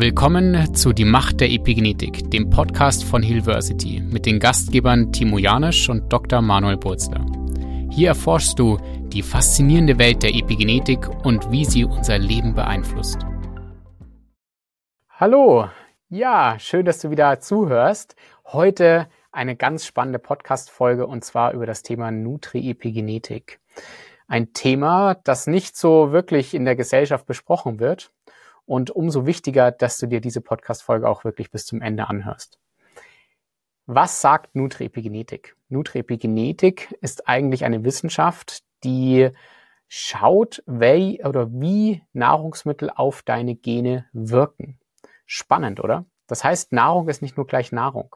Willkommen zu Die Macht der Epigenetik, dem Podcast von Hillversity mit den Gastgebern Timo Janisch und Dr. Manuel Burzler. Hier erforschst du die faszinierende Welt der Epigenetik und wie sie unser Leben beeinflusst. Hallo, ja, schön, dass du wieder zuhörst. Heute eine ganz spannende Podcast-Folge und zwar über das Thema Nutri-Epigenetik. Ein Thema, das nicht so wirklich in der Gesellschaft besprochen wird und umso wichtiger, dass du dir diese Podcast-Folge auch wirklich bis zum Ende anhörst. Was sagt Nutri-Epigenetik? Nutri-Epigenetik ist eigentlich eine Wissenschaft, die schaut, wie oder wie Nahrungsmittel auf deine Gene wirken. Spannend, oder? Das heißt, Nahrung ist nicht nur gleich Nahrung.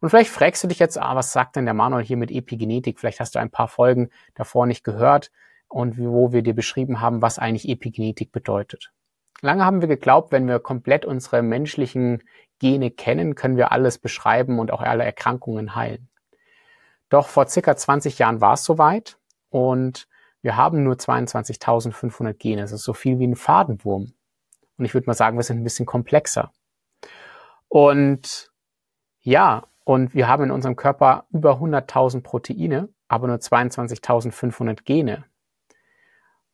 Und vielleicht fragst du dich jetzt, ah, was sagt denn der Manuel hier mit Epigenetik? Vielleicht hast du ein paar Folgen davor nicht gehört und wo wir dir beschrieben haben, was eigentlich Epigenetik bedeutet. Lange haben wir geglaubt, wenn wir komplett unsere menschlichen Gene kennen, können wir alles beschreiben und auch alle Erkrankungen heilen. Doch vor circa 20 Jahren war es soweit und wir haben nur 22.500 Gene. Das ist so viel wie ein Fadenwurm. Und ich würde mal sagen, wir sind ein bisschen komplexer. Und ja, und wir haben in unserem Körper über 100.000 Proteine, aber nur 22.500 Gene.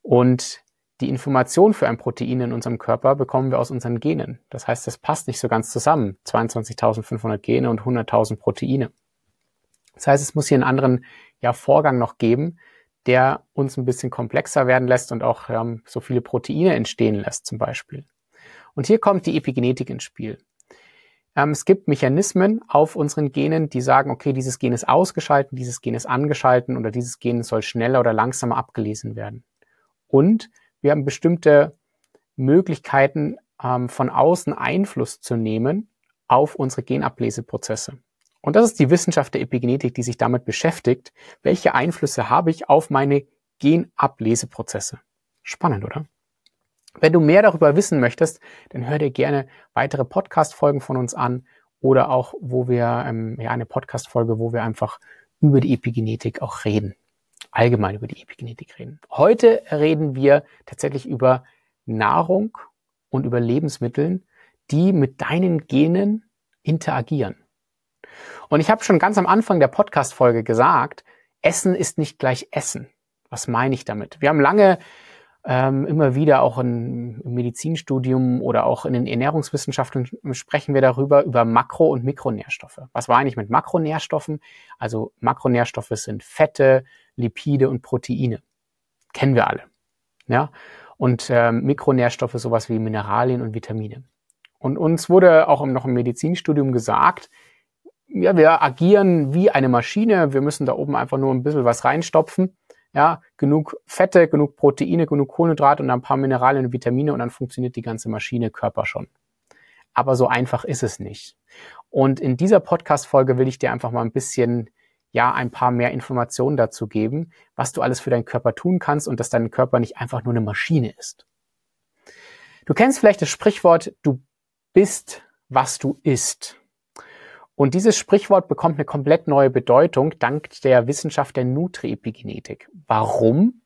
Und die Information für ein Protein in unserem Körper bekommen wir aus unseren Genen. Das heißt, das passt nicht so ganz zusammen. 22.500 Gene und 100.000 Proteine. Das heißt, es muss hier einen anderen ja, Vorgang noch geben, der uns ein bisschen komplexer werden lässt und auch ähm, so viele Proteine entstehen lässt zum Beispiel. Und hier kommt die Epigenetik ins Spiel. Ähm, es gibt Mechanismen auf unseren Genen, die sagen, okay, dieses Gen ist ausgeschalten, dieses Gen ist angeschalten oder dieses Gen soll schneller oder langsamer abgelesen werden. Und wir haben bestimmte Möglichkeiten, ähm, von außen Einfluss zu nehmen auf unsere Genableseprozesse. Und das ist die Wissenschaft der Epigenetik, die sich damit beschäftigt, welche Einflüsse habe ich auf meine Genableseprozesse. Spannend, oder? Wenn du mehr darüber wissen möchtest, dann hör dir gerne weitere Podcast-Folgen von uns an oder auch, wo wir, ähm, ja, eine Podcast-Folge, wo wir einfach über die Epigenetik auch reden allgemein über die Epigenetik reden. Heute reden wir tatsächlich über Nahrung und über Lebensmitteln, die mit deinen Genen interagieren. Und ich habe schon ganz am Anfang der Podcast-Folge gesagt, Essen ist nicht gleich Essen. Was meine ich damit? Wir haben lange ähm, immer wieder auch in, im Medizinstudium oder auch in den Ernährungswissenschaften sprechen wir darüber, über Makro- und Mikronährstoffe. Was war eigentlich mit Makronährstoffen? Also Makronährstoffe sind Fette, Lipide und Proteine. Kennen wir alle. Ja? Und ähm, Mikronährstoffe sowas wie Mineralien und Vitamine. Und uns wurde auch noch im Medizinstudium gesagt, ja, wir agieren wie eine Maschine. Wir müssen da oben einfach nur ein bisschen was reinstopfen. Ja, genug Fette, genug Proteine, genug Kohlenhydrate und ein paar Mineralien und Vitamine und dann funktioniert die ganze Maschine Körper schon. Aber so einfach ist es nicht. Und in dieser Podcast-Folge will ich dir einfach mal ein bisschen ja ein paar mehr Informationen dazu geben, was du alles für deinen Körper tun kannst und dass dein Körper nicht einfach nur eine Maschine ist. Du kennst vielleicht das Sprichwort, du bist, was du isst. Und dieses Sprichwort bekommt eine komplett neue Bedeutung dank der Wissenschaft der Nutri-Epigenetik. Warum?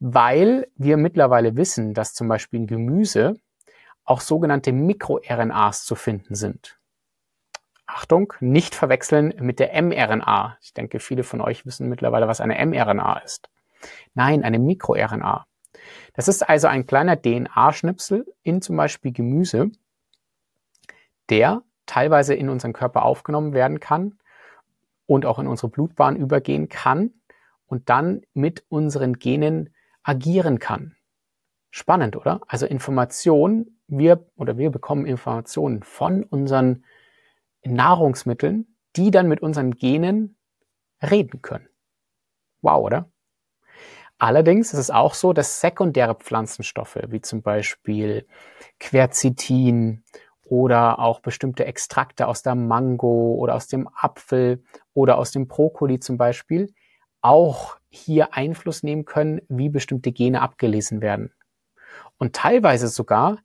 Weil wir mittlerweile wissen, dass zum Beispiel in Gemüse auch sogenannte MikroRNAs zu finden sind. Achtung, nicht verwechseln mit der mRNA. Ich denke, viele von euch wissen mittlerweile, was eine mRNA ist. Nein, eine MikroRNA. Das ist also ein kleiner DNA-Schnipsel in zum Beispiel Gemüse, der teilweise in unseren Körper aufgenommen werden kann und auch in unsere Blutbahn übergehen kann und dann mit unseren Genen agieren kann. Spannend, oder? Also Informationen, wir oder wir bekommen Informationen von unseren Nahrungsmitteln, die dann mit unseren Genen reden können. Wow, oder? Allerdings ist es auch so, dass sekundäre Pflanzenstoffe, wie zum Beispiel Quercetin oder auch bestimmte Extrakte aus der Mango oder aus dem Apfel oder aus dem Brokkoli zum Beispiel, auch hier Einfluss nehmen können, wie bestimmte Gene abgelesen werden. Und teilweise sogar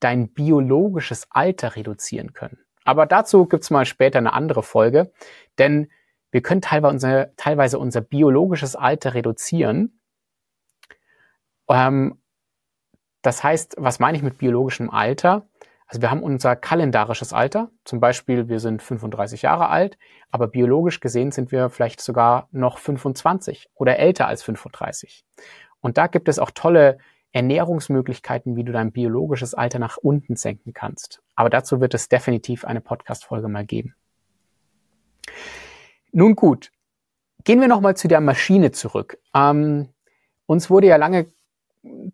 dein biologisches Alter reduzieren können. Aber dazu gibt's mal später eine andere Folge, denn wir können teilweise unser, teilweise unser biologisches Alter reduzieren. Ähm, das heißt, was meine ich mit biologischem Alter? Also wir haben unser kalendarisches Alter, zum Beispiel wir sind 35 Jahre alt, aber biologisch gesehen sind wir vielleicht sogar noch 25 oder älter als 35. Und da gibt es auch tolle Ernährungsmöglichkeiten, wie du dein biologisches Alter nach unten senken kannst. Aber dazu wird es definitiv eine Podcast-Folge mal geben. Nun gut, gehen wir nochmal zu der Maschine zurück. Ähm, uns wurde ja lange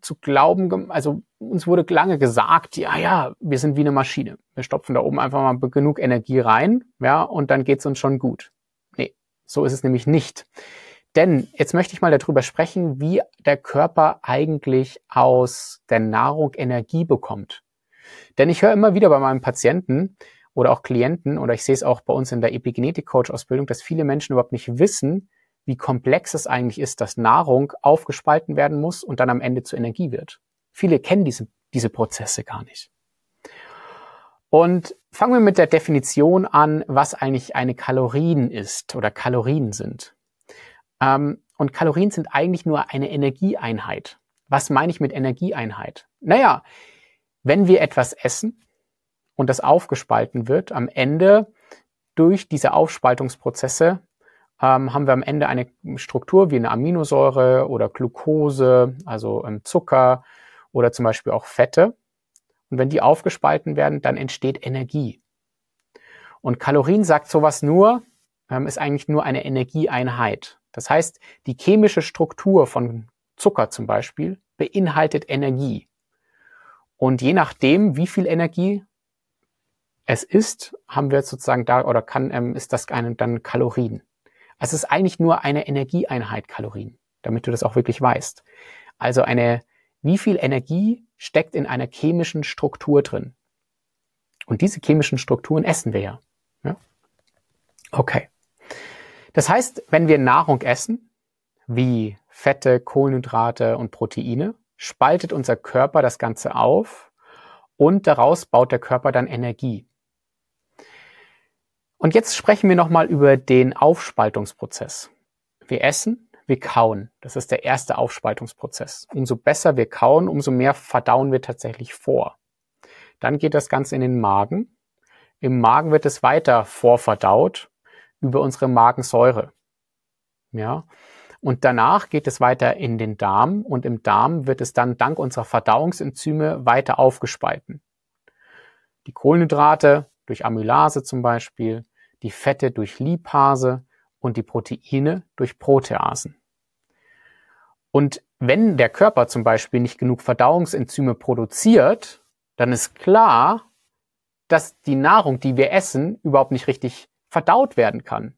zu glauben, also uns wurde lange gesagt, ja, ja, wir sind wie eine Maschine. Wir stopfen da oben einfach mal genug Energie rein, ja, und dann geht's uns schon gut. Nee, so ist es nämlich nicht. Denn jetzt möchte ich mal darüber sprechen, wie der Körper eigentlich aus der Nahrung Energie bekommt. Denn ich höre immer wieder bei meinen Patienten oder auch Klienten, oder ich sehe es auch bei uns in der Epigenetik-Coach-Ausbildung, dass viele Menschen überhaupt nicht wissen, wie komplex es eigentlich ist, dass Nahrung aufgespalten werden muss und dann am Ende zu Energie wird. Viele kennen diese, diese Prozesse gar nicht. Und fangen wir mit der Definition an, was eigentlich eine Kalorien ist oder Kalorien sind. Ähm, und Kalorien sind eigentlich nur eine Energieeinheit. Was meine ich mit Energieeinheit? Naja, wenn wir etwas essen und das aufgespalten wird, am Ende durch diese Aufspaltungsprozesse ähm, haben wir am Ende eine Struktur wie eine Aminosäure oder Glucose, also ähm, Zucker oder zum Beispiel auch Fette. Und wenn die aufgespalten werden, dann entsteht Energie. Und Kalorien sagt sowas nur, ähm, ist eigentlich nur eine Energieeinheit. Das heißt, die chemische Struktur von Zucker zum Beispiel beinhaltet Energie. Und je nachdem, wie viel Energie es ist, haben wir sozusagen da oder kann, ähm, ist das eine, dann Kalorien. Es ist eigentlich nur eine Energieeinheit Kalorien, damit du das auch wirklich weißt. Also eine, wie viel Energie steckt in einer chemischen Struktur drin? Und diese chemischen Strukturen essen wir ja. ja? Okay. Das heißt, wenn wir Nahrung essen, wie Fette, Kohlenhydrate und Proteine, spaltet unser Körper das Ganze auf und daraus baut der Körper dann Energie. Und jetzt sprechen wir nochmal über den Aufspaltungsprozess. Wir essen, wir kauen. Das ist der erste Aufspaltungsprozess. Umso besser wir kauen, umso mehr verdauen wir tatsächlich vor. Dann geht das Ganze in den Magen. Im Magen wird es weiter vorverdaut über unsere Magensäure. Ja. Und danach geht es weiter in den Darm und im Darm wird es dann dank unserer Verdauungsenzyme weiter aufgespalten. Die Kohlenhydrate durch Amylase zum Beispiel, die Fette durch Lipase und die Proteine durch Proteasen. Und wenn der Körper zum Beispiel nicht genug Verdauungsenzyme produziert, dann ist klar, dass die Nahrung, die wir essen, überhaupt nicht richtig verdaut werden kann.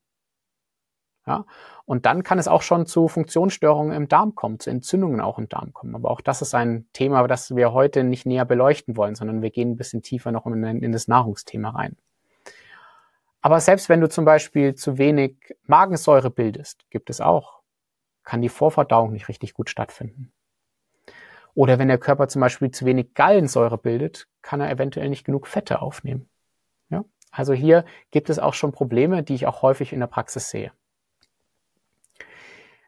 Ja? Und dann kann es auch schon zu Funktionsstörungen im Darm kommen, zu Entzündungen auch im Darm kommen. Aber auch das ist ein Thema, das wir heute nicht näher beleuchten wollen, sondern wir gehen ein bisschen tiefer noch in, in das Nahrungsthema rein. Aber selbst wenn du zum Beispiel zu wenig Magensäure bildest, gibt es auch, kann die Vorverdauung nicht richtig gut stattfinden. Oder wenn der Körper zum Beispiel zu wenig Gallensäure bildet, kann er eventuell nicht genug Fette aufnehmen. Ja? Also hier gibt es auch schon Probleme, die ich auch häufig in der Praxis sehe.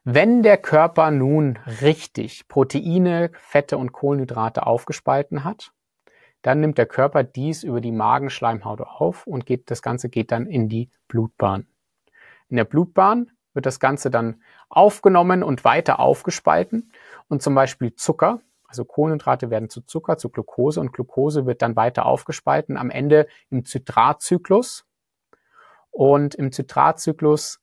Wenn der Körper nun richtig Proteine, Fette und Kohlenhydrate aufgespalten hat, dann nimmt der Körper dies über die Magenschleimhaut auf und geht, das Ganze geht dann in die Blutbahn. In der Blutbahn wird das Ganze dann aufgenommen und weiter aufgespalten und zum Beispiel Zucker, also Kohlenhydrate werden zu Zucker, zu Glucose und Glucose wird dann weiter aufgespalten, am Ende im Zitratzyklus. Und im Zitratzyklus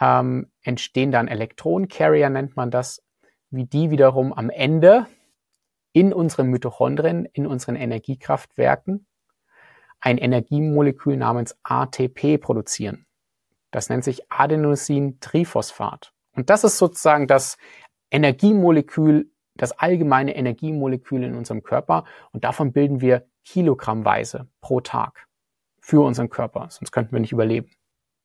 ähm, entstehen dann Elektronencarrier, nennt man das, wie die wiederum am Ende in unseren Mitochondrien, in unseren Energiekraftwerken ein Energiemolekül namens ATP produzieren. Das nennt sich Adenosin-Triphosphat. Und das ist sozusagen das Energiemolekül, das allgemeine Energiemolekül in unserem Körper. Und davon bilden wir kilogrammweise pro Tag für unseren Körper. Sonst könnten wir nicht überleben.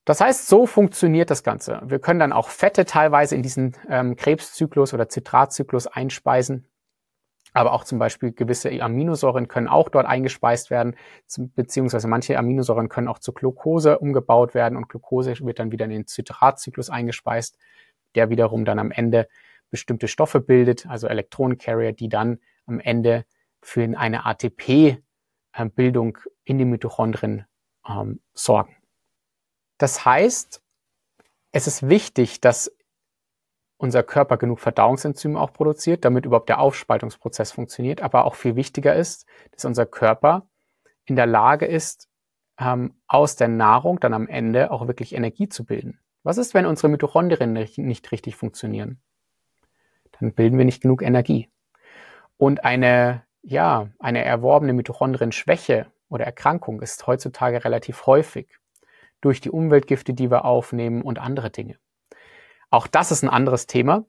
Das heißt, so funktioniert das Ganze. Wir können dann auch Fette teilweise in diesen ähm, Krebszyklus oder Zitratzyklus einspeisen aber auch zum Beispiel gewisse Aminosäuren können auch dort eingespeist werden, beziehungsweise manche Aminosäuren können auch zu Glucose umgebaut werden und Glucose wird dann wieder in den Zitratzyklus eingespeist, der wiederum dann am Ende bestimmte Stoffe bildet, also Elektronencarrier, die dann am Ende für eine ATP äh, in die Mitochondrien ähm, sorgen. Das heißt, es ist wichtig, dass unser Körper genug Verdauungsenzyme auch produziert, damit überhaupt der Aufspaltungsprozess funktioniert. Aber auch viel wichtiger ist, dass unser Körper in der Lage ist, ähm, aus der Nahrung dann am Ende auch wirklich Energie zu bilden. Was ist, wenn unsere Mitochondrien nicht, richtig funktionieren? Dann bilden wir nicht genug Energie. Und eine, ja, eine erworbene Mitochondrienschwäche oder Erkrankung ist heutzutage relativ häufig durch die Umweltgifte, die wir aufnehmen und andere Dinge. Auch das ist ein anderes Thema,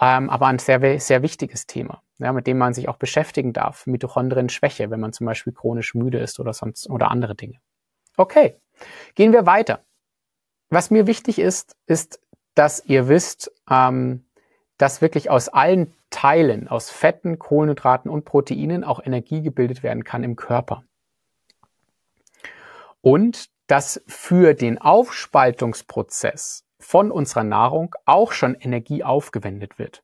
ähm, aber ein sehr, sehr wichtiges Thema, ja, mit dem man sich auch beschäftigen darf. Mitochondrien-Schwäche, wenn man zum Beispiel chronisch müde ist oder sonst oder andere Dinge. Okay, gehen wir weiter. Was mir wichtig ist, ist, dass ihr wisst, ähm, dass wirklich aus allen Teilen, aus Fetten, Kohlenhydraten und Proteinen auch Energie gebildet werden kann im Körper. Und dass für den Aufspaltungsprozess von unserer Nahrung auch schon Energie aufgewendet wird.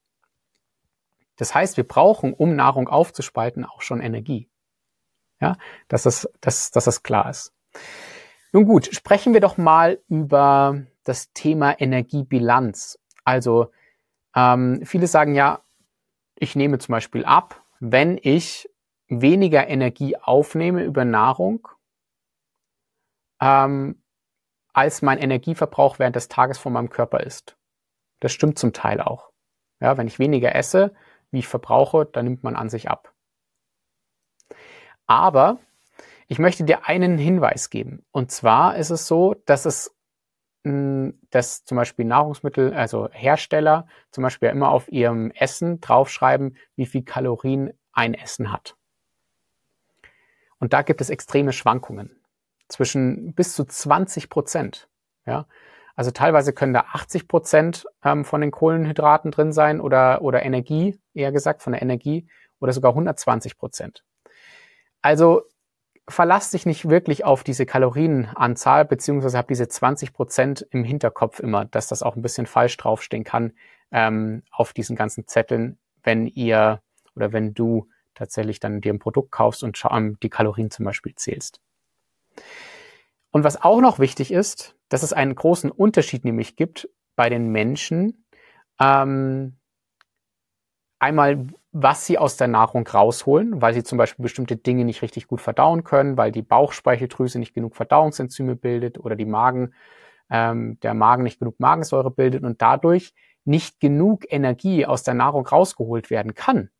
Das heißt, wir brauchen, um Nahrung aufzuspalten, auch schon Energie. Ja, dass das, dass, dass das klar ist. Nun gut, sprechen wir doch mal über das Thema Energiebilanz. Also ähm, viele sagen ja, ich nehme zum Beispiel ab, wenn ich weniger Energie aufnehme über Nahrung, ähm, als mein Energieverbrauch während des Tages von meinem Körper ist. Das stimmt zum Teil auch. Ja, wenn ich weniger esse, wie ich verbrauche, dann nimmt man an sich ab. Aber ich möchte dir einen Hinweis geben. Und zwar ist es so, dass es hm, dass zum Beispiel Nahrungsmittel, also Hersteller zum Beispiel immer auf ihrem Essen draufschreiben, wie viel Kalorien ein Essen hat. Und da gibt es extreme Schwankungen zwischen bis zu 20 Prozent. Ja? Also teilweise können da 80 Prozent ähm, von den Kohlenhydraten drin sein oder, oder Energie, eher gesagt, von der Energie oder sogar 120 Prozent. Also verlasst dich nicht wirklich auf diese Kalorienanzahl, beziehungsweise habt diese 20 Prozent im Hinterkopf immer, dass das auch ein bisschen falsch draufstehen kann ähm, auf diesen ganzen Zetteln, wenn ihr oder wenn du tatsächlich dann dir ein Produkt kaufst und die Kalorien zum Beispiel zählst. Und was auch noch wichtig ist, dass es einen großen Unterschied nämlich gibt bei den Menschen. Ähm, einmal, was sie aus der Nahrung rausholen, weil sie zum Beispiel bestimmte Dinge nicht richtig gut verdauen können, weil die Bauchspeicheldrüse nicht genug Verdauungsenzyme bildet oder die Magen, ähm, der Magen nicht genug Magensäure bildet und dadurch nicht genug Energie aus der Nahrung rausgeholt werden kann.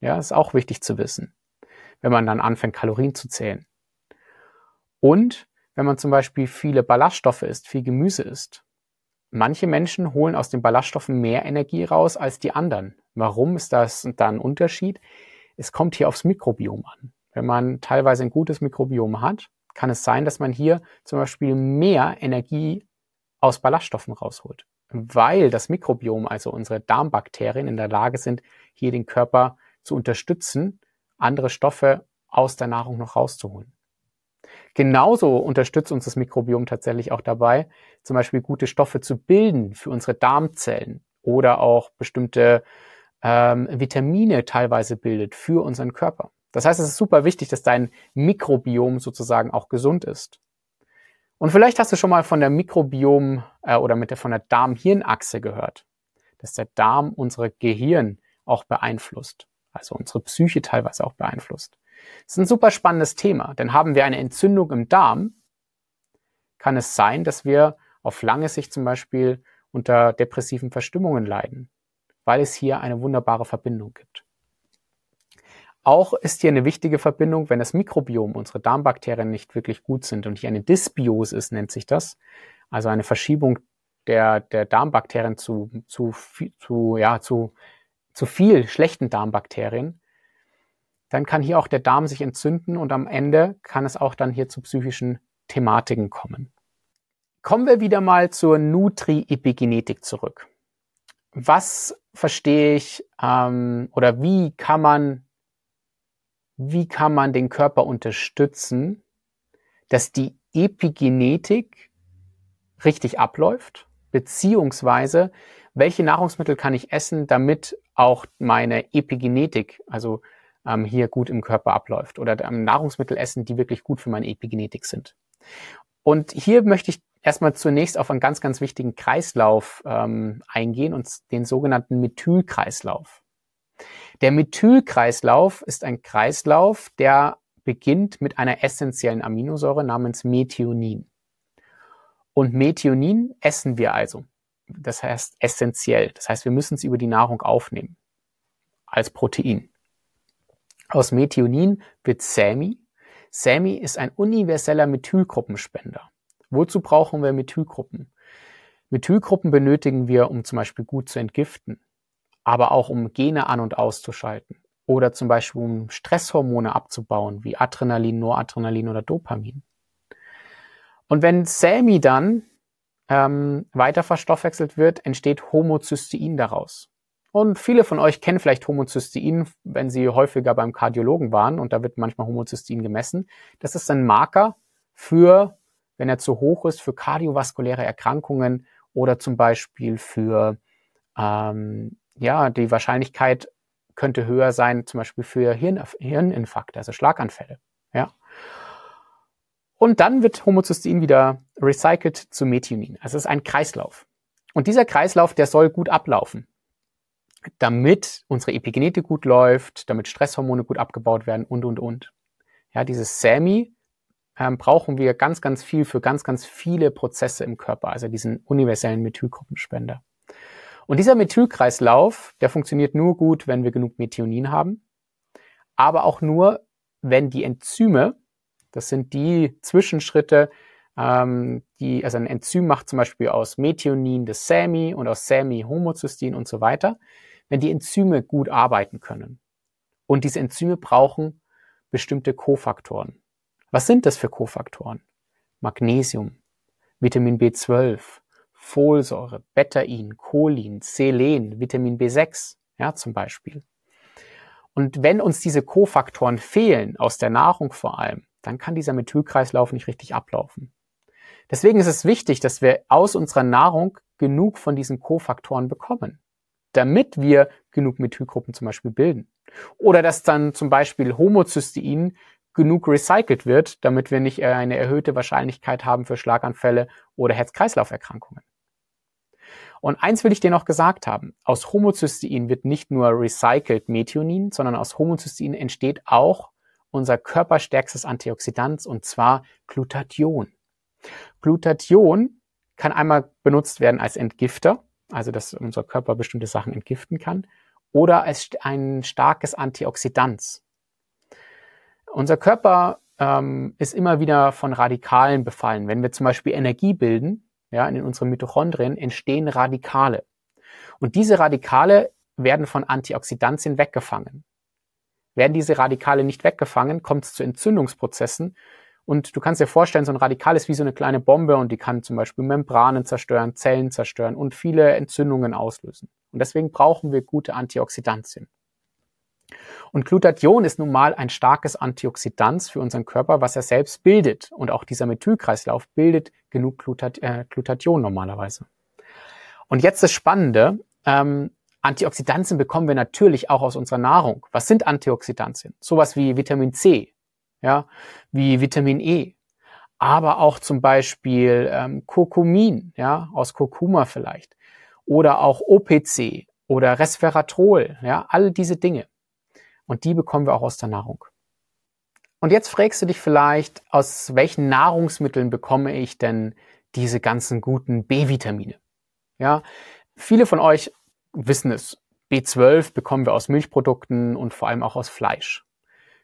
Ja, ist auch wichtig zu wissen, wenn man dann anfängt, Kalorien zu zählen. Und wenn man zum Beispiel viele Ballaststoffe isst, viel Gemüse isst. Manche Menschen holen aus den Ballaststoffen mehr Energie raus als die anderen. Warum ist das da ein Unterschied? Es kommt hier aufs Mikrobiom an. Wenn man teilweise ein gutes Mikrobiom hat, kann es sein, dass man hier zum Beispiel mehr Energie aus Ballaststoffen rausholt, weil das Mikrobiom, also unsere Darmbakterien, in der Lage sind, hier den Körper zu unterstützen, andere Stoffe aus der Nahrung noch rauszuholen. Genauso unterstützt uns das Mikrobiom tatsächlich auch dabei, zum Beispiel gute Stoffe zu bilden für unsere Darmzellen oder auch bestimmte ähm, Vitamine teilweise bildet für unseren Körper. Das heißt, es ist super wichtig, dass dein Mikrobiom sozusagen auch gesund ist. Und vielleicht hast du schon mal von der Mikrobiom äh, oder mit der von der Darm-Hirn-Achse gehört, dass der Darm unsere Gehirn auch beeinflusst, also unsere Psyche teilweise auch beeinflusst. Das ist ein super spannendes Thema, denn haben wir eine Entzündung im Darm, kann es sein, dass wir auf lange Sicht zum Beispiel unter depressiven Verstimmungen leiden, weil es hier eine wunderbare Verbindung gibt. Auch ist hier eine wichtige Verbindung, wenn das Mikrobiom, unsere Darmbakterien nicht wirklich gut sind und hier eine Dysbiose ist, nennt sich das, also eine Verschiebung der, der Darmbakterien zu, zu, zu, ja, zu, zu viel schlechten Darmbakterien, dann kann hier auch der Darm sich entzünden und am Ende kann es auch dann hier zu psychischen Thematiken kommen. Kommen wir wieder mal zur Nutri-Epigenetik zurück. Was verstehe ich ähm, oder wie kann man wie kann man den Körper unterstützen, dass die Epigenetik richtig abläuft, beziehungsweise welche Nahrungsmittel kann ich essen, damit auch meine Epigenetik, also ähm, hier gut im Körper abläuft oder ähm, Nahrungsmittel essen, die wirklich gut für meine Epigenetik sind. Und hier möchte ich erstmal zunächst auf einen ganz, ganz wichtigen Kreislauf ähm, eingehen, und den sogenannten Methylkreislauf. Der Methylkreislauf ist ein Kreislauf, der beginnt mit einer essentiellen Aminosäure namens Methionin. Und Methionin essen wir also. Das heißt essentiell. Das heißt, wir müssen es über die Nahrung aufnehmen. Als Protein. Aus Methionin wird SAMI. SAMI ist ein universeller Methylgruppenspender. Wozu brauchen wir Methylgruppen? Methylgruppen benötigen wir, um zum Beispiel gut zu entgiften, aber auch um Gene an- und auszuschalten oder zum Beispiel um Stresshormone abzubauen, wie Adrenalin, Noradrenalin oder Dopamin. Und wenn SAMI dann ähm, weiter verstoffwechselt wird, entsteht Homozystein daraus. Und viele von euch kennen vielleicht Homozystein, wenn sie häufiger beim Kardiologen waren und da wird manchmal Homozystein gemessen. Das ist ein Marker für, wenn er zu hoch ist, für kardiovaskuläre Erkrankungen oder zum Beispiel für ähm, ja, die Wahrscheinlichkeit könnte höher sein, zum Beispiel für Hirn, Hirninfarkte, also Schlaganfälle. Ja. Und dann wird Homozystein wieder recycelt zu Methionin. Also es ist ein Kreislauf. Und dieser Kreislauf, der soll gut ablaufen, damit unsere Epigenetik gut läuft, damit Stresshormone gut abgebaut werden und, und, und. Ja, dieses SAMI ähm, brauchen wir ganz, ganz viel für ganz, ganz viele Prozesse im Körper, also diesen universellen Methylgruppenspender. Und dieser Methylkreislauf, der funktioniert nur gut, wenn wir genug Methionin haben, aber auch nur, wenn die Enzyme, das sind die Zwischenschritte, ähm, die, also ein Enzym macht zum Beispiel aus Methionin das SAMI und aus SAMI Homozystein und so weiter, wenn die Enzyme gut arbeiten können. Und diese Enzyme brauchen bestimmte Kofaktoren. Was sind das für Kofaktoren? Magnesium, Vitamin B12, Folsäure, Betain, Cholin, Selen, Vitamin B6, ja, zum Beispiel. Und wenn uns diese Kofaktoren fehlen, aus der Nahrung vor allem, dann kann dieser Methylkreislauf nicht richtig ablaufen. Deswegen ist es wichtig, dass wir aus unserer Nahrung genug von diesen Kofaktoren bekommen, damit wir genug Methylgruppen zum Beispiel bilden. Oder dass dann zum Beispiel Homozystein genug recycelt wird, damit wir nicht eine erhöhte Wahrscheinlichkeit haben für Schlaganfälle oder Herz-Kreislauf-Erkrankungen. Und eins will ich dir noch gesagt haben. Aus Homozystein wird nicht nur recycelt Methionin, sondern aus Homozystein entsteht auch unser körperstärkstes Antioxidant und zwar Glutathion. Glutathion kann einmal benutzt werden als Entgifter, also dass unser Körper bestimmte Sachen entgiften kann, oder als ein starkes Antioxidant. Unser Körper ähm, ist immer wieder von Radikalen befallen. Wenn wir zum Beispiel Energie bilden, ja, in unseren Mitochondrien entstehen Radikale. Und diese Radikale werden von Antioxidantien weggefangen. Werden diese Radikale nicht weggefangen, kommt es zu Entzündungsprozessen. Und du kannst dir vorstellen, so ein Radikal ist wie so eine kleine Bombe und die kann zum Beispiel Membranen zerstören, Zellen zerstören und viele Entzündungen auslösen. Und deswegen brauchen wir gute Antioxidantien. Und Glutathion ist nun mal ein starkes Antioxidant für unseren Körper, was er selbst bildet. Und auch dieser Methylkreislauf bildet genug Glutat äh, Glutathion normalerweise. Und jetzt das Spannende, ähm, Antioxidantien bekommen wir natürlich auch aus unserer Nahrung. Was sind Antioxidantien? Sowas wie Vitamin C, ja, wie Vitamin E, aber auch zum Beispiel ähm, Kurkumin, ja, aus Kurkuma vielleicht, oder auch OPC oder Resveratrol, ja, all diese Dinge. Und die bekommen wir auch aus der Nahrung. Und jetzt fragst du dich vielleicht, aus welchen Nahrungsmitteln bekomme ich denn diese ganzen guten B-Vitamine? Ja, viele von euch wissen es. B12 bekommen wir aus Milchprodukten und vor allem auch aus Fleisch.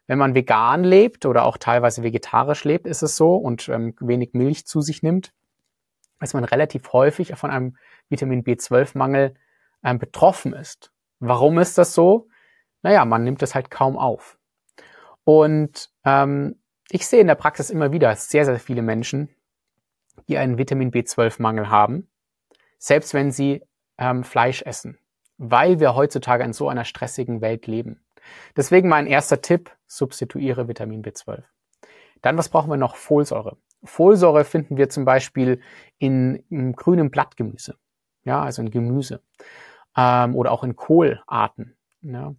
Wenn man vegan lebt oder auch teilweise vegetarisch lebt, ist es so und ähm, wenig Milch zu sich nimmt, dass man relativ häufig von einem Vitamin B12-Mangel ähm, betroffen ist. Warum ist das so? naja, man nimmt es halt kaum auf. Und ähm, ich sehe in der Praxis immer wieder sehr, sehr viele Menschen, die einen Vitamin B12-Mangel haben, selbst wenn sie ähm, Fleisch essen, weil wir heutzutage in so einer stressigen Welt leben. Deswegen mein erster Tipp, substituiere Vitamin B12. Dann, was brauchen wir noch? Folsäure. Folsäure finden wir zum Beispiel in, in grünem Blattgemüse, ja, also in Gemüse ähm, oder auch in Kohlarten. Ja.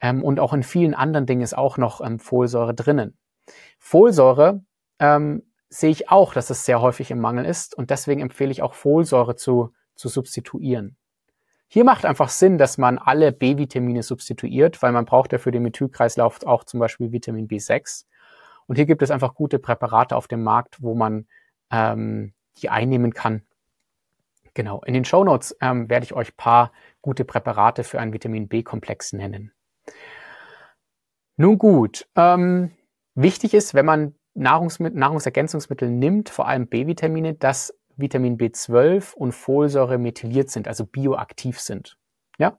Ähm, und auch in vielen anderen Dingen ist auch noch ähm, Folsäure drinnen. Folsäure ähm, sehe ich auch, dass es sehr häufig im Mangel ist und deswegen empfehle ich auch Folsäure zu, zu substituieren. Hier macht einfach Sinn, dass man alle B-Vitamine substituiert, weil man braucht ja für den Methylkreislauf auch zum Beispiel Vitamin B6. Und hier gibt es einfach gute Präparate auf dem Markt, wo man ähm, die einnehmen kann. Genau, in den Show Notes ähm, werde ich euch paar gute Präparate für einen Vitamin B-Komplex nennen. Nun gut, ähm, wichtig ist, wenn man Nahrungsmittel, Nahrungsergänzungsmittel nimmt, vor allem B-Vitamine, dass Vitamin B12 und Folsäure methyliert sind, also bioaktiv sind. Ja?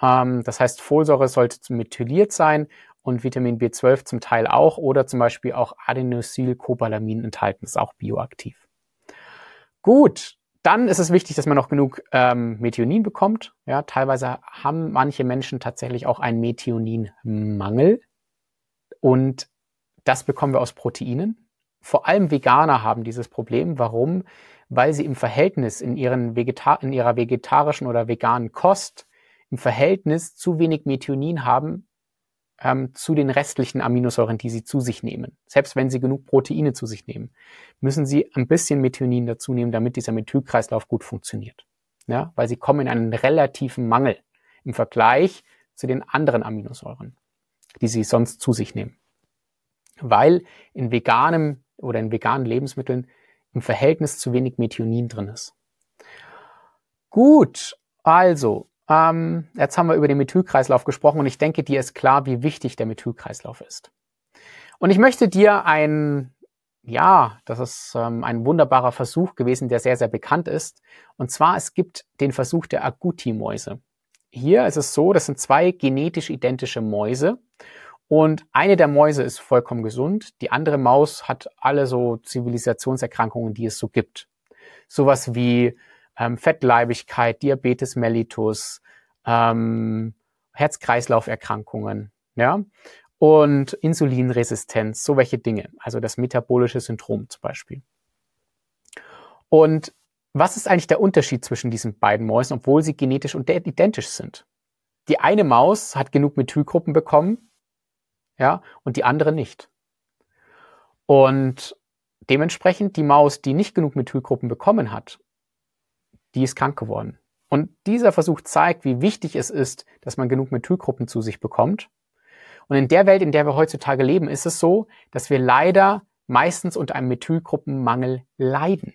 Ähm, das heißt, Folsäure sollte methyliert sein und Vitamin B12 zum Teil auch oder zum Beispiel auch Adenosylcobalamin enthalten, ist auch bioaktiv. Gut, dann ist es wichtig, dass man noch genug ähm, Methionin bekommt. Ja, teilweise haben manche Menschen tatsächlich auch einen Methioninmangel und das bekommen wir aus Proteinen. Vor allem Veganer haben dieses Problem. Warum? Weil sie im Verhältnis in, ihren Vegeta in ihrer vegetarischen oder veganen Kost im Verhältnis zu wenig Methionin haben ähm, zu den restlichen Aminosäuren, die sie zu sich nehmen. Selbst wenn sie genug Proteine zu sich nehmen, müssen sie ein bisschen Methionin dazu nehmen, damit dieser Methylkreislauf gut funktioniert. Ja, weil sie kommen in einen relativen Mangel im Vergleich zu den anderen Aminosäuren, die sie sonst zu sich nehmen. Weil in veganem oder in veganen Lebensmitteln im Verhältnis zu wenig Methionin drin ist. Gut, also ähm, jetzt haben wir über den Methylkreislauf gesprochen und ich denke, dir ist klar, wie wichtig der Methylkreislauf ist. Und ich möchte dir ein, ja, das ist ähm, ein wunderbarer Versuch gewesen, der sehr, sehr bekannt ist. Und zwar, es gibt den Versuch der Agouti-Mäuse. Hier ist es so, das sind zwei genetisch identische Mäuse. Und eine der Mäuse ist vollkommen gesund. Die andere Maus hat alle so Zivilisationserkrankungen, die es so gibt. Sowas wie ähm, Fettleibigkeit, Diabetes mellitus, ähm, Herz-Kreislauf-Erkrankungen, ja, und Insulinresistenz, so welche Dinge, also das metabolische Syndrom zum Beispiel. Und was ist eigentlich der Unterschied zwischen diesen beiden Mäusen, obwohl sie genetisch und identisch sind? Die eine Maus hat genug Methylgruppen bekommen, ja, und die andere nicht. Und dementsprechend die Maus, die nicht genug Methylgruppen bekommen hat, die ist krank geworden. Und dieser Versuch zeigt, wie wichtig es ist, dass man genug Methylgruppen zu sich bekommt. Und in der Welt, in der wir heutzutage leben, ist es so, dass wir leider meistens unter einem Methylgruppenmangel leiden.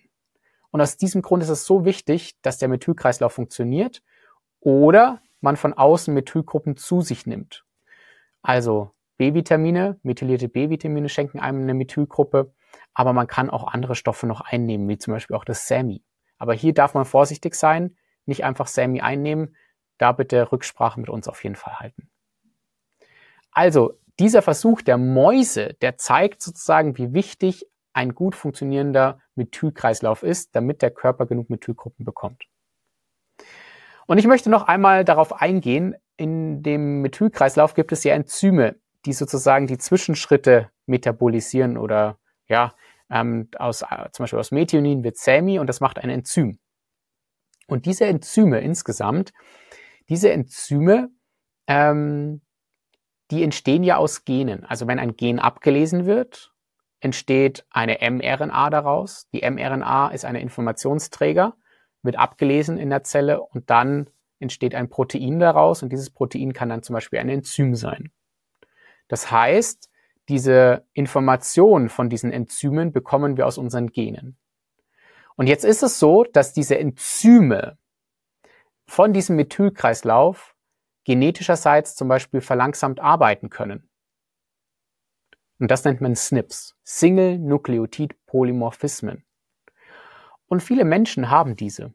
Und aus diesem Grund ist es so wichtig, dass der Methylkreislauf funktioniert oder man von außen Methylgruppen zu sich nimmt. Also B-Vitamine, methylierte B-Vitamine schenken einem eine Methylgruppe, aber man kann auch andere Stoffe noch einnehmen, wie zum Beispiel auch das SAMI. Aber hier darf man vorsichtig sein, nicht einfach Sammy einnehmen, da bitte Rücksprache mit uns auf jeden Fall halten. Also, dieser Versuch der Mäuse, der zeigt sozusagen, wie wichtig ein gut funktionierender Methylkreislauf ist, damit der Körper genug Methylgruppen bekommt. Und ich möchte noch einmal darauf eingehen, in dem Methylkreislauf gibt es ja Enzyme, die sozusagen die Zwischenschritte metabolisieren oder ja, ähm, aus, äh, zum Beispiel aus Methionin wird SAMI und das macht ein Enzym. Und diese Enzyme insgesamt, diese Enzyme, ähm, die entstehen ja aus Genen. Also wenn ein Gen abgelesen wird, entsteht eine mRNA daraus. Die mRNA ist eine Informationsträger, wird abgelesen in der Zelle und dann entsteht ein Protein daraus und dieses Protein kann dann zum Beispiel ein Enzym sein. Das heißt, diese Information von diesen Enzymen bekommen wir aus unseren Genen. Und jetzt ist es so, dass diese Enzyme von diesem Methylkreislauf genetischerseits zum Beispiel verlangsamt arbeiten können. Und das nennt man SNPs, Single Nucleotide Polymorphismen. Und viele Menschen haben diese.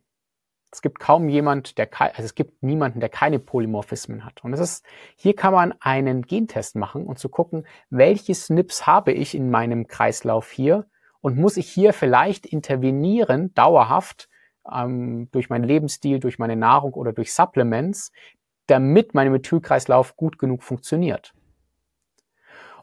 Es gibt kaum jemand, der also es gibt niemanden, der keine Polymorphismen hat. Und es ist, hier kann man einen Gentest machen und zu gucken, welche SNPs habe ich in meinem Kreislauf hier und muss ich hier vielleicht intervenieren, dauerhaft, ähm, durch meinen Lebensstil, durch meine Nahrung oder durch Supplements, damit mein Methylkreislauf gut genug funktioniert.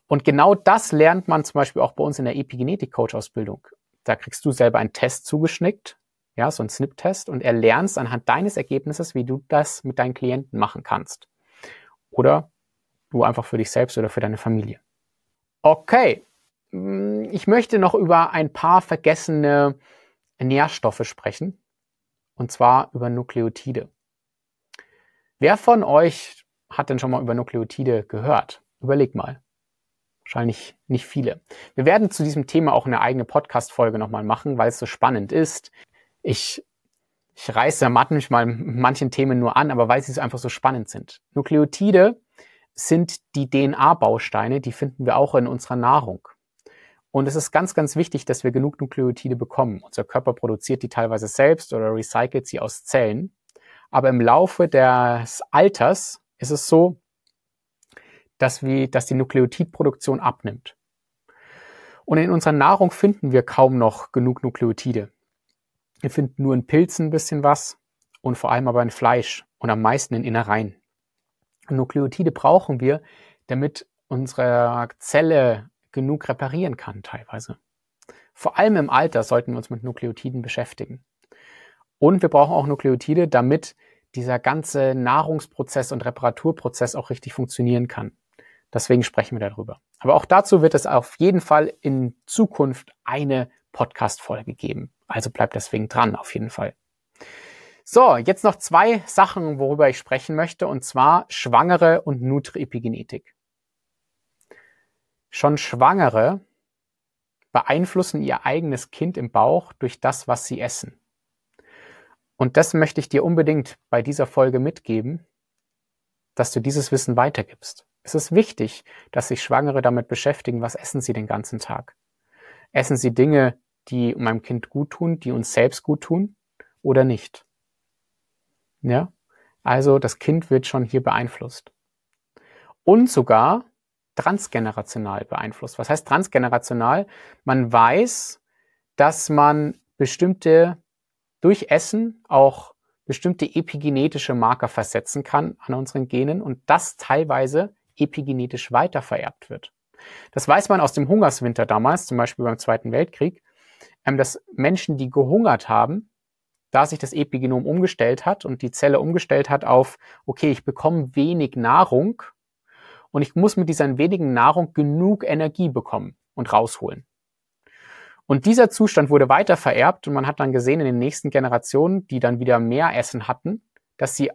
Und genau das lernt man zum Beispiel auch bei uns in der Epigenetik-Coach-Ausbildung. Da kriegst du selber einen Test zugeschnickt ja, so ein Snip-Test und erlernst anhand deines Ergebnisses, wie du das mit deinen Klienten machen kannst. Oder du einfach für dich selbst oder für deine Familie. Okay, hm, ich möchte noch über ein paar vergessene Nährstoffe sprechen, und zwar über Nukleotide. Wer von euch hat denn schon mal über Nukleotide gehört? Überleg mal. Wahrscheinlich nicht viele. Wir werden zu diesem Thema auch eine eigene Podcast-Folge nochmal machen, weil es so spannend ist. Ich, ich reiße manchmal manchen Themen nur an, aber weil sie einfach so spannend sind. Nukleotide sind die DNA-Bausteine, die finden wir auch in unserer Nahrung. Und es ist ganz, ganz wichtig, dass wir genug Nukleotide bekommen. Unser Körper produziert die teilweise selbst oder recycelt sie aus Zellen. Aber im Laufe des Alters ist es so, dass, wir, dass die Nukleotidproduktion abnimmt. Und in unserer Nahrung finden wir kaum noch genug Nukleotide. Wir finden nur in Pilzen ein bisschen was und vor allem aber in Fleisch und am meisten in Innereien. Nukleotide brauchen wir, damit unsere Zelle genug reparieren kann teilweise. Vor allem im Alter sollten wir uns mit Nukleotiden beschäftigen. Und wir brauchen auch Nukleotide, damit dieser ganze Nahrungsprozess und Reparaturprozess auch richtig funktionieren kann. Deswegen sprechen wir darüber. Aber auch dazu wird es auf jeden Fall in Zukunft eine Podcast-Folge geben. Also bleibt deswegen dran, auf jeden Fall. So, jetzt noch zwei Sachen, worüber ich sprechen möchte, und zwar Schwangere und Nutri-Epigenetik. Schon Schwangere beeinflussen ihr eigenes Kind im Bauch durch das, was sie essen. Und das möchte ich dir unbedingt bei dieser Folge mitgeben, dass du dieses Wissen weitergibst. Es ist wichtig, dass sich Schwangere damit beschäftigen, was essen sie den ganzen Tag. Essen sie Dinge, die meinem Kind gut tun, die uns selbst gut tun oder nicht? Ja? Also das Kind wird schon hier beeinflusst. Und sogar transgenerational beeinflusst. Was heißt transgenerational? Man weiß, dass man bestimmte durch Essen auch bestimmte epigenetische Marker versetzen kann an unseren Genen und das teilweise epigenetisch weitervererbt wird. Das weiß man aus dem Hungerswinter damals, zum Beispiel beim Zweiten Weltkrieg, dass Menschen, die gehungert haben, da sich das Epigenom umgestellt hat und die Zelle umgestellt hat auf, okay, ich bekomme wenig Nahrung und ich muss mit dieser wenigen Nahrung genug Energie bekommen und rausholen. Und dieser Zustand wurde weiter vererbt und man hat dann gesehen in den nächsten Generationen, die dann wieder mehr Essen hatten, dass sie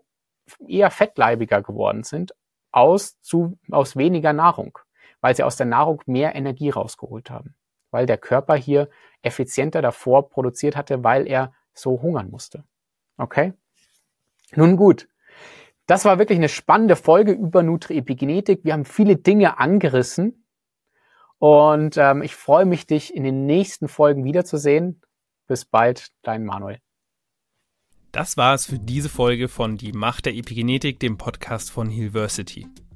eher fettleibiger geworden sind aus, zu, aus weniger Nahrung, weil sie aus der Nahrung mehr Energie rausgeholt haben, weil der Körper hier effizienter davor produziert hatte, weil er so hungern musste. Okay? Nun gut. Das war wirklich eine spannende Folge über Nutri-Epigenetik. Wir haben viele Dinge angerissen und ähm, ich freue mich, dich in den nächsten Folgen wiederzusehen. Bis bald, dein Manuel. Das war es für diese Folge von Die Macht der Epigenetik, dem Podcast von Hillversity.